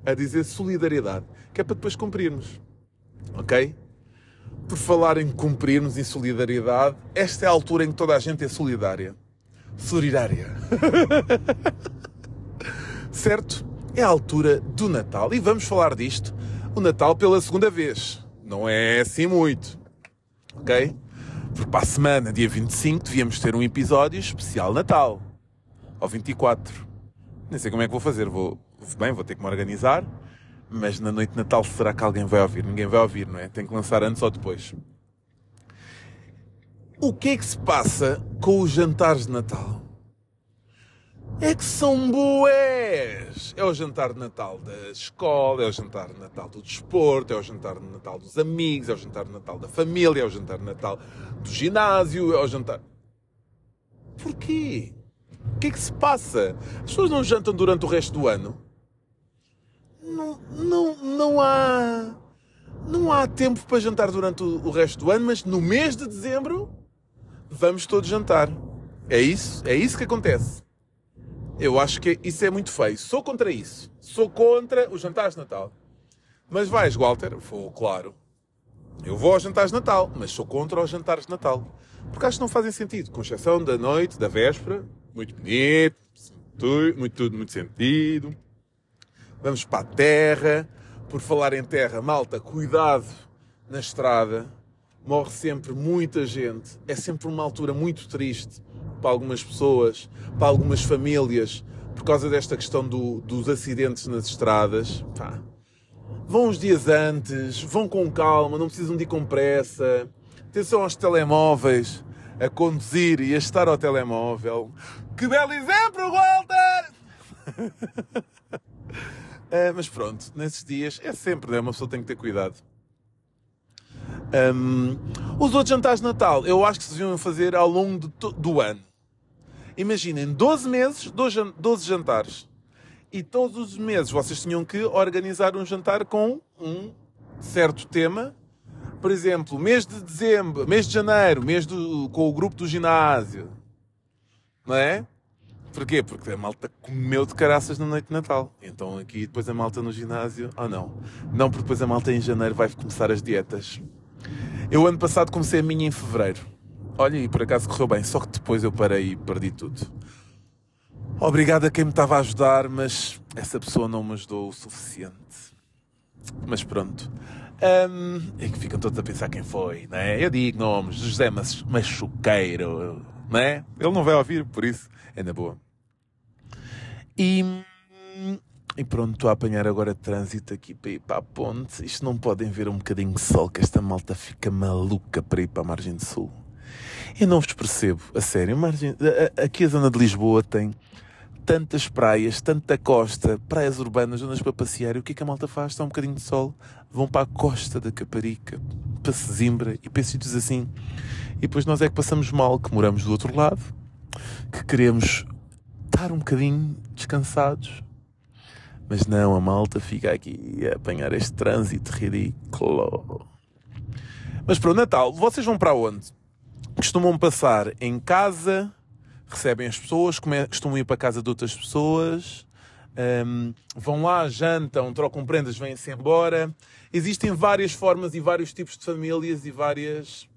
a dizer solidariedade, que é para depois cumprirmos. Ok? Por falar em cumprirmos em solidariedade, esta é a altura em que toda a gente é solidária. Solidária. certo? É a altura do Natal e vamos falar disto. O Natal pela segunda vez. Não é assim muito. Ok? Porque para a semana, dia 25, devíamos ter um episódio especial Natal ao 24. Nem sei como é que vou fazer. Vou, bem, vou ter que me organizar, mas na noite de Natal será que alguém vai ouvir? Ninguém vai ouvir, não é? Tem que lançar antes ou depois. O que é que se passa com os jantares de Natal? É que são boés! É o jantar de Natal da escola, é o jantar de Natal do desporto, é o jantar de Natal dos amigos, é o jantar de Natal da família, é o jantar de Natal do ginásio, é o jantar. Porquê? O que é que se passa? As pessoas não jantam durante o resto do ano? Não, não, não há. Não há tempo para jantar durante o, resto do ano, mas no mês de dezembro vamos todos jantar. É isso? É isso que acontece. Eu acho que isso é muito feio. Sou contra isso. Sou contra os jantares de Natal. Mas vais, Walter? Vou, claro. Eu vou aos jantares de Natal, mas sou contra os jantares de Natal. Porque acho que não fazem sentido, com exceção da noite, da véspera, muito bonito, muito, tudo muito sentido. Vamos para a terra. Por falar em terra, malta, cuidado na estrada. Morre sempre muita gente. É sempre uma altura muito triste para algumas pessoas, para algumas famílias, por causa desta questão do, dos acidentes nas estradas. Pá. Vão uns dias antes, vão com calma, não precisam de ir com pressa. Atenção aos telemóveis, a conduzir e a estar ao telemóvel. Que belo exemplo, Walter! é, mas pronto, nesses dias é sempre, né? uma pessoa tem que ter cuidado. Um, os outros jantares de Natal, eu acho que se deviam fazer ao longo do ano. Imaginem, 12 meses, 12 jantares. E todos os meses vocês tinham que organizar um jantar com um certo tema. Por exemplo, mês de dezembro, mês de janeiro, mês do, com o grupo do ginásio. Não é? Porquê? Porque a malta comeu de caraças na noite de Natal. Então aqui depois a malta no ginásio. Oh não. Não, porque depois a malta em janeiro vai começar as dietas. Eu ano passado comecei a minha em fevereiro. Olha, e por acaso correu bem, só que depois eu parei e perdi tudo. Obrigado a quem me estava a ajudar, mas essa pessoa não me ajudou o suficiente. Mas pronto. Um, é que ficam todos a pensar quem foi, não é? Eu digo nomes, José Machuqueiro, não é? Ele não vai ouvir, por isso é na boa. E, e pronto, estou a apanhar agora trânsito aqui para ir para a ponte. Isto não podem ver um bocadinho de sol, que esta malta fica maluca para ir para a margem do sul. Eu não vos percebo, a sério. Margem, aqui a zona de Lisboa tem tantas praias, tanta costa, praias urbanas, zonas para passear. E o que é que a malta faz? Está um bocadinho de sol, vão para a costa da Caparica, para Sesimbra e para sítios assim. E depois nós é que passamos mal, que moramos do outro lado, que queremos estar um bocadinho descansados. Mas não, a malta fica aqui a apanhar este trânsito ridículo. Mas para o Natal, vocês vão para onde? costumam passar em casa, recebem as pessoas, costumam ir para a casa de outras pessoas, um, vão lá, jantam, trocam prendas, vêm-se embora. Existem várias formas e vários tipos de famílias e várias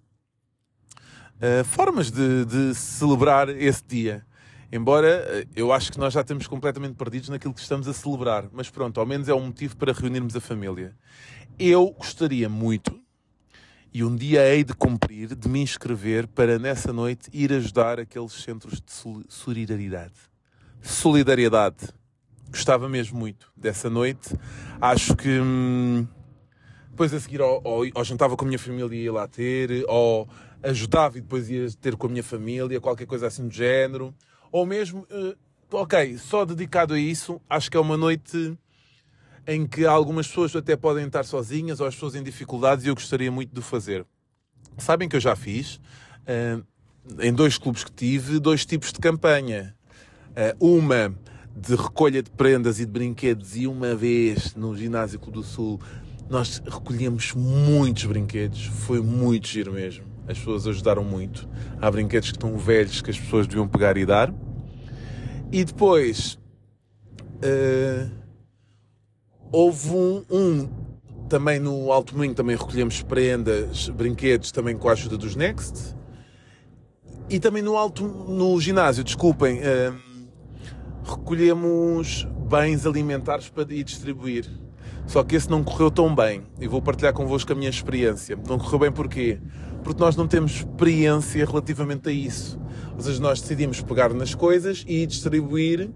uh, formas de, de, celebrar esse dia. Embora eh, eu acho que nós já estamos completamente perdidos naquilo que estamos a celebrar, mas pronto, ao menos é um motivo para reunirmos a família. Eu gostaria muito e um dia hei de cumprir de me inscrever para nessa noite ir ajudar aqueles centros de solidariedade. Solidariedade. Gostava mesmo muito dessa noite. Acho que hum, depois a seguir ou, ou, ou jantava com a minha família e ia lá ter, ou ajudava e depois ia ter com a minha família, qualquer coisa assim do género. Ou mesmo, uh, ok, só dedicado a isso, acho que é uma noite em que algumas pessoas até podem estar sozinhas ou as pessoas em dificuldades e eu gostaria muito de fazer. Sabem que eu já fiz, uh, em dois clubes que tive, dois tipos de campanha. Uh, uma de recolha de prendas e de brinquedos e uma vez no Ginásio Clube do Sul nós recolhemos muitos brinquedos, foi muito giro mesmo. As pessoas ajudaram muito. Há brinquedos que estão velhos que as pessoas deviam pegar e dar. E depois... Uh, Houve um, um, também no Alto Moinho, também recolhemos prendas, brinquedos, também com a ajuda dos Next. E também no alto, no ginásio, desculpem, hum, recolhemos bens alimentares para ir distribuir. Só que esse não correu tão bem. E vou partilhar convosco a minha experiência. Não correu bem porquê? Porque nós não temos experiência relativamente a isso. Ou seja, nós decidimos pegar nas coisas e distribuir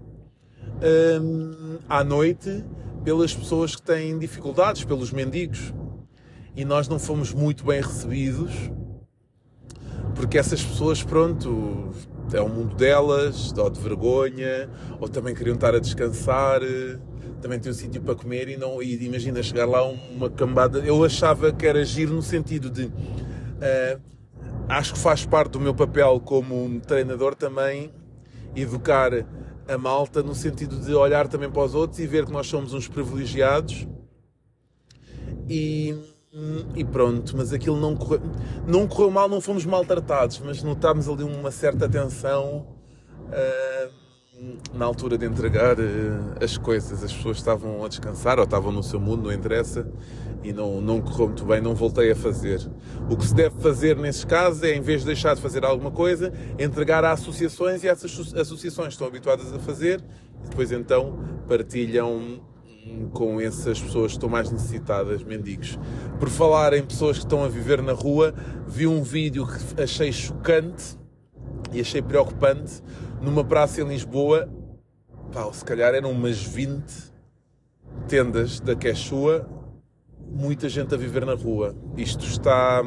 hum, à noite pelas pessoas que têm dificuldades, pelos mendigos. E nós não fomos muito bem recebidos, porque essas pessoas, pronto, é o mundo delas, ou de vergonha, ou também queriam estar a descansar, também tem um sítio para comer e não e imagina chegar lá uma cambada. Eu achava que era giro no sentido de uh, acho que faz parte do meu papel como treinador também educar a malta no sentido de olhar também para os outros e ver que nós somos uns privilegiados. E, e pronto, mas aquilo não correu, não correu mal, não fomos maltratados, mas notámos ali uma certa tensão uh, na altura de entregar uh, as coisas, as pessoas estavam a descansar ou estavam no seu mundo, não interessa, e não, não correu muito bem, não voltei a fazer. O que se deve fazer nesses casos é, em vez de deixar de fazer alguma coisa, entregar a associações e essas associações estão habituadas a fazer, e depois então partilham com essas pessoas que estão mais necessitadas, mendigos. Por falar em pessoas que estão a viver na rua, vi um vídeo que achei chocante e achei preocupante numa praça em Lisboa. Pá, se calhar eram umas 20 tendas da Quechua, muita gente a viver na rua. Isto está,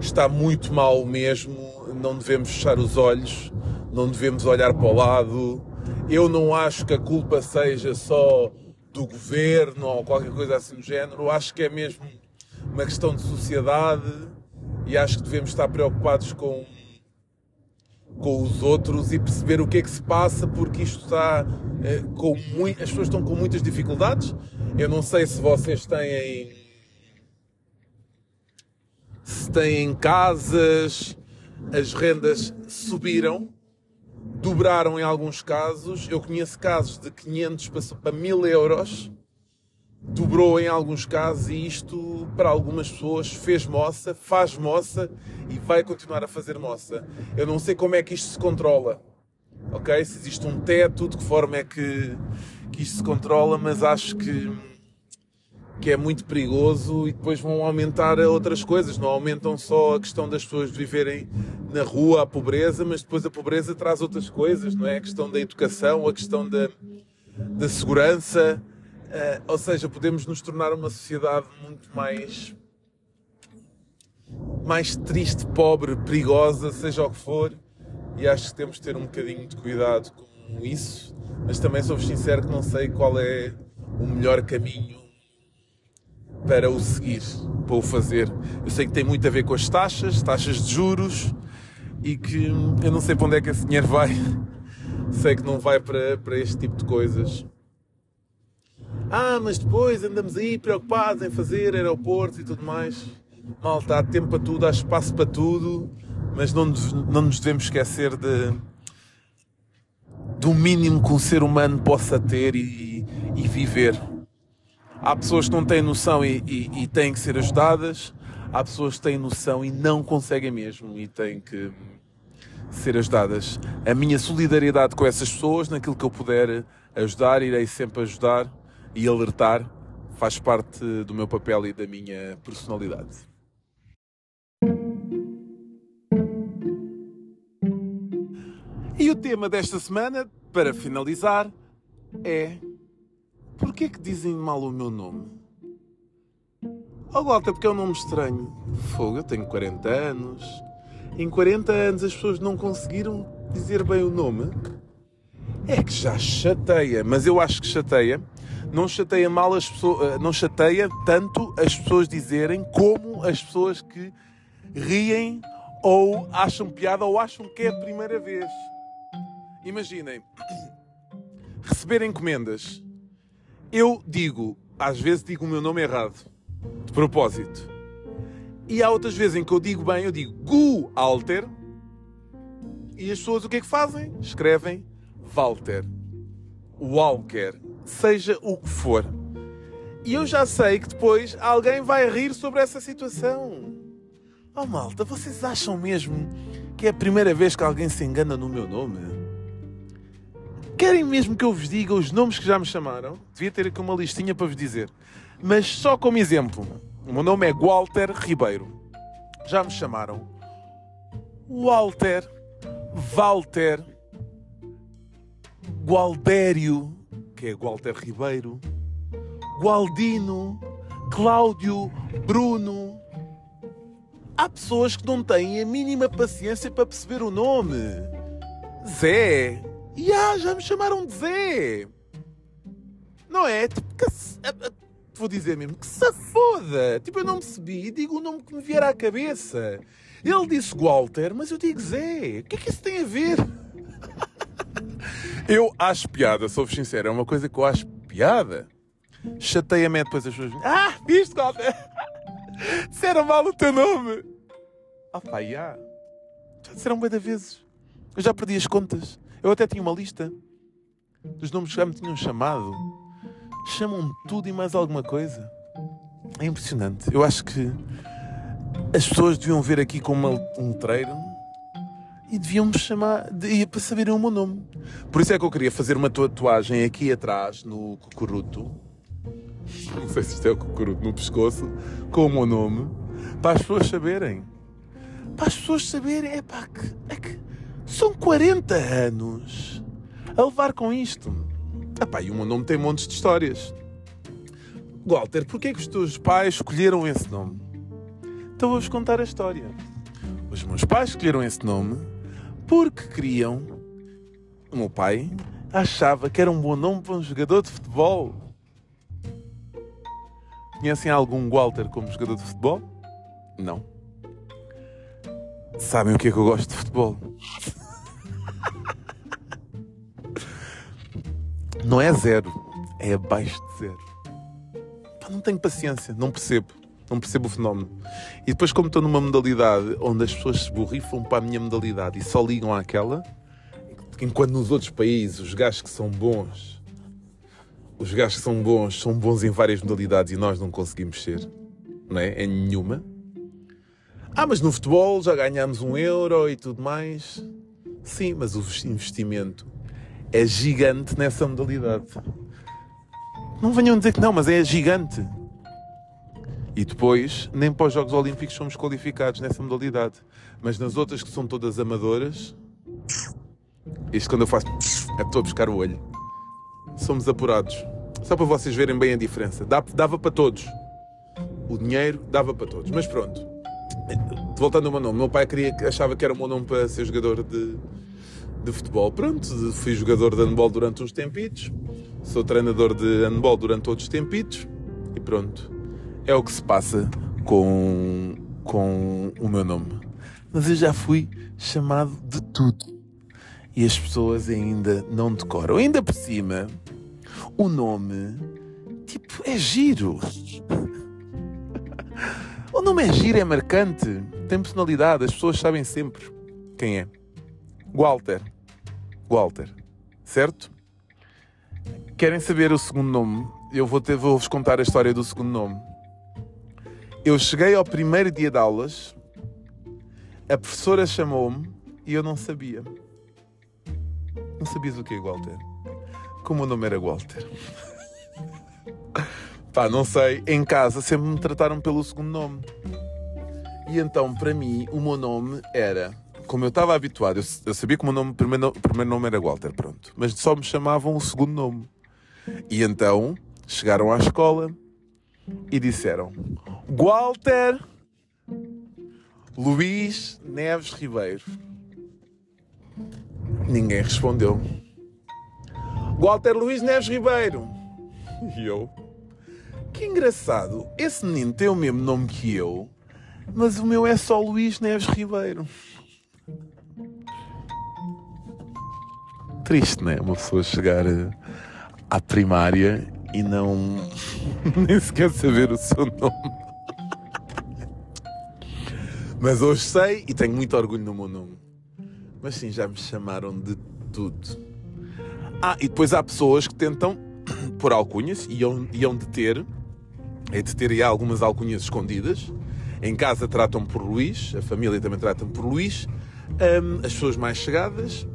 está muito mal mesmo, não devemos fechar os olhos, não devemos olhar para o lado. Eu não acho que a culpa seja só do governo ou qualquer coisa assim do género. Acho que é mesmo uma questão de sociedade e acho que devemos estar preocupados com, com os outros e perceber o que é que se passa, porque isto está eh, com muito, as pessoas estão com muitas dificuldades. Eu não sei se vocês têm se têm casas, as rendas subiram dobraram em alguns casos. Eu conheço casos de 500 passou para 1000 euros, dobrou em alguns casos e isto para algumas pessoas fez moça, faz moça e vai continuar a fazer moça. Eu não sei como é que isto se controla, ok? Se existe um teto, de que forma é que, que isto se controla, mas acho que que é muito perigoso e depois vão aumentar outras coisas. Não aumentam só a questão das pessoas viverem na rua, a pobreza, mas depois a pobreza traz outras coisas, não é? A questão da educação, a questão da, da segurança. Uh, ou seja, podemos nos tornar uma sociedade muito mais mais triste, pobre, perigosa, seja o que for, e acho que temos de ter um bocadinho de cuidado com isso, mas também sou sincero que não sei qual é o melhor caminho para o seguir, para o fazer. Eu sei que tem muito a ver com as taxas, taxas de juros, e que eu não sei para onde é que esse dinheiro vai. sei que não vai para, para este tipo de coisas. Ah, mas depois andamos aí preocupados em fazer aeroportos e tudo mais. Malta, há tempo para tudo, há espaço para tudo, mas não nos, não nos devemos esquecer de, do mínimo que um ser humano possa ter e, e viver. Há pessoas que não têm noção e, e, e, têm que ser ajudadas, há pessoas que têm noção e não conseguem mesmo e têm que ser ajudadas. A minha solidariedade com essas pessoas, naquilo que eu puder ajudar, irei sempre ajudar e alertar, faz parte do meu papel e da minha personalidade. E o tema desta semana, para finalizar, é Porquê é que dizem mal o meu nome? Oh, Walter, porque é um nome estranho. Fogo, eu tenho 40 anos. Em 40 anos as pessoas não conseguiram dizer bem o nome. É que já chateia, mas eu acho que chateia. Não chateia mal as pessoas, eh, não chateia tanto as pessoas dizerem como as pessoas que riem ou acham piada ou acham que é a primeira vez. Imaginem, receber encomendas eu digo, às vezes digo o meu nome errado, de propósito. E há outras vezes em que eu digo bem, eu digo Gu Alter. E as pessoas o que é que fazem? Escrevem Walter, Walker, seja o que for. E eu já sei que depois alguém vai rir sobre essa situação. Oh malta, vocês acham mesmo que é a primeira vez que alguém se engana no meu nome? Querem mesmo que eu vos diga os nomes que já me chamaram? Devia ter aqui uma listinha para vos dizer. Mas só como exemplo. O meu nome é Walter Ribeiro. Já me chamaram Walter, Walter, Gualdério, que é Walter Ribeiro, Gualdino, Cláudio, Bruno. Há pessoas que não têm a mínima paciência para perceber o nome. Zé, e ah, já me chamaram de Zé. Não é? Tipo, que se... Vou dizer mesmo, que se foda. Tipo, eu não percebi e digo o nome que me vier à cabeça. Ele disse Walter, mas eu digo Zé. O que é que isso tem a ver? Eu acho piada, sou-vos sincero. É uma coisa que eu acho piada. Chateia-me depois as pessoas. Ah, viste, Walter? Disseram mal o teu nome. Ah, pá, já. Já disseram bem vezes. Eu já perdi as contas. Eu até tinha uma lista dos nomes que já me tinham chamado. Chamam-me tudo e mais alguma coisa. É impressionante. Eu acho que as pessoas deviam ver aqui como um treino e deviam me chamar de, para saberem o meu nome. Por isso é que eu queria fazer uma tatuagem aqui atrás, no cucuruto. Não sei se isto é o cucuruto no pescoço, com o meu nome, para as pessoas saberem. Para as pessoas saberem, é pá, que, é que são 40 anos a levar com isto. Epá, e o meu nome tem montes de histórias. Walter, porquê que os teus pais escolheram esse nome? Então vou-vos contar a história. Os meus pais escolheram esse nome porque queriam. O meu pai achava que era um bom nome para um jogador de futebol. Conhecem algum Walter como jogador de futebol? Não. Sabem o que é que eu gosto de futebol? Não é zero, é abaixo de zero. não tenho paciência, não percebo. Não percebo o fenómeno. E depois, como estou numa modalidade onde as pessoas se borrifam para a minha modalidade e só ligam àquela, enquanto nos outros países os gajos que são bons, os gajos que são bons, são bons em várias modalidades e nós não conseguimos ser, não é? Em nenhuma. Ah, mas no futebol já ganhamos um euro e tudo mais. Sim, mas o investimento é gigante nessa modalidade. Não venham dizer que não, mas é gigante. E depois, nem para os Jogos Olímpicos somos qualificados nessa modalidade. Mas nas outras que são todas amadoras, isto quando eu faço é estou a buscar o olho. Somos apurados. Só para vocês verem bem a diferença. Dava para todos. O dinheiro dava para todos. Mas pronto. Voltando ao meu nome. Meu pai queria, achava que era o meu nome para ser jogador de, de futebol. Pronto, fui jogador de handball durante uns tempitos. Sou treinador de handball durante outros tempitos. E pronto é o que se passa com, com o meu nome. Mas eu já fui chamado de tudo. E as pessoas ainda não decoram. Ainda por cima, o nome, tipo, é giro. o nome é giro, é marcante, tem personalidade, as pessoas sabem sempre quem é. Walter. Walter. Certo? Querem saber o segundo nome? Eu vou vou-vos contar a história do segundo nome. Eu cheguei ao primeiro dia de aulas, a professora chamou-me e eu não sabia. Não sabias o que é Walter? Como o nome era Walter? Pá, não sei. Em casa sempre me trataram pelo segundo nome. E então, para mim, o meu nome era. Como eu estava habituado, eu, sabia que o meu nome, primeiro, primeiro nome era Walter, pronto. Mas só me chamavam o segundo nome. E então, chegaram à escola e disseram: Walter Luís Neves Ribeiro. Ninguém respondeu. Walter Luís Neves Ribeiro. E eu? Que engraçado. Esse menino tem o mesmo nome que eu, mas o meu é só Luís Neves Ribeiro. Triste, não é? Uma pessoa chegar eh, à primária e não. nem sequer saber o seu nome. Mas hoje sei e tenho muito orgulho no meu nome. Mas sim, já me chamaram de tudo. Ah, e depois há pessoas que tentam pôr alcunhas e iam, iam de ter, é de ter algumas alcunhas escondidas. Em casa tratam por Luís, a família também trata por Luís. Um, as pessoas mais chegadas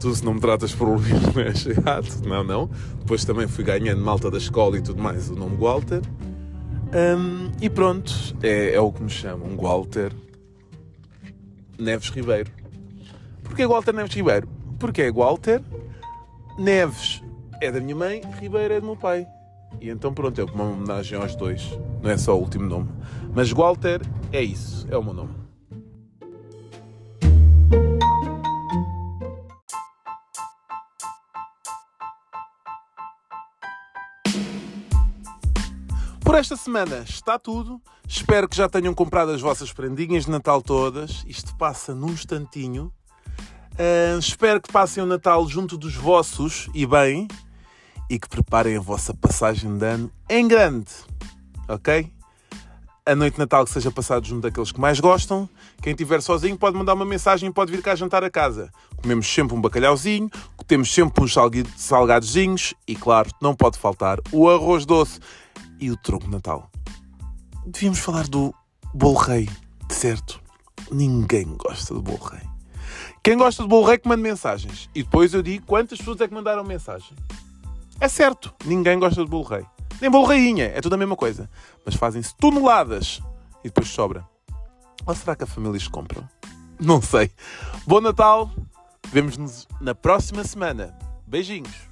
tu se não me tratas por Luís não é chegado, não, não. Depois também fui ganhando malta da escola e tudo mais, o nome Walter. Um, e pronto, é, é, o que me chamam, Walter Neves Ribeiro. Porquê Walter Neves Ribeiro? Porque é Walter, Neves é da minha mãe, Ribeiro é do meu pai. E então pronto, é uma homenagem aos dois, não é só o último nome. Mas Walter é isso, é o meu nome. Por esta semana está tudo. Espero que já tenham comprado as vossas prendinhas de Natal todas. Isto passa num instantinho. Uh, espero que passem o Natal junto dos vossos e bem. E que preparem a vossa passagem de ano em grande. Ok? a noite de Natal que seja passado junto daqueles que mais gostam. Quem estiver sozinho pode mandar uma mensagem e pode vir cá jantar a casa. Comemos sempre um bacalhauzinho, temos sempre uns salgadozinhos e, claro, não pode faltar o arroz doce e o tronco de Natal. Devíamos falar do bolo rei, certo? Ninguém gosta do bolo rei. Quem gosta do bolo rei que mande mensagens. E depois eu digo quantas pessoas é que mandaram mensagem. É certo, ninguém gosta do bolo rei. Nem bolo rainha, é tudo a mesma coisa. Mas fazem-se toneladas e depois sobra. Ou será que a família os compram? Não sei. Bom Natal. Vemo-nos na próxima semana. Beijinhos.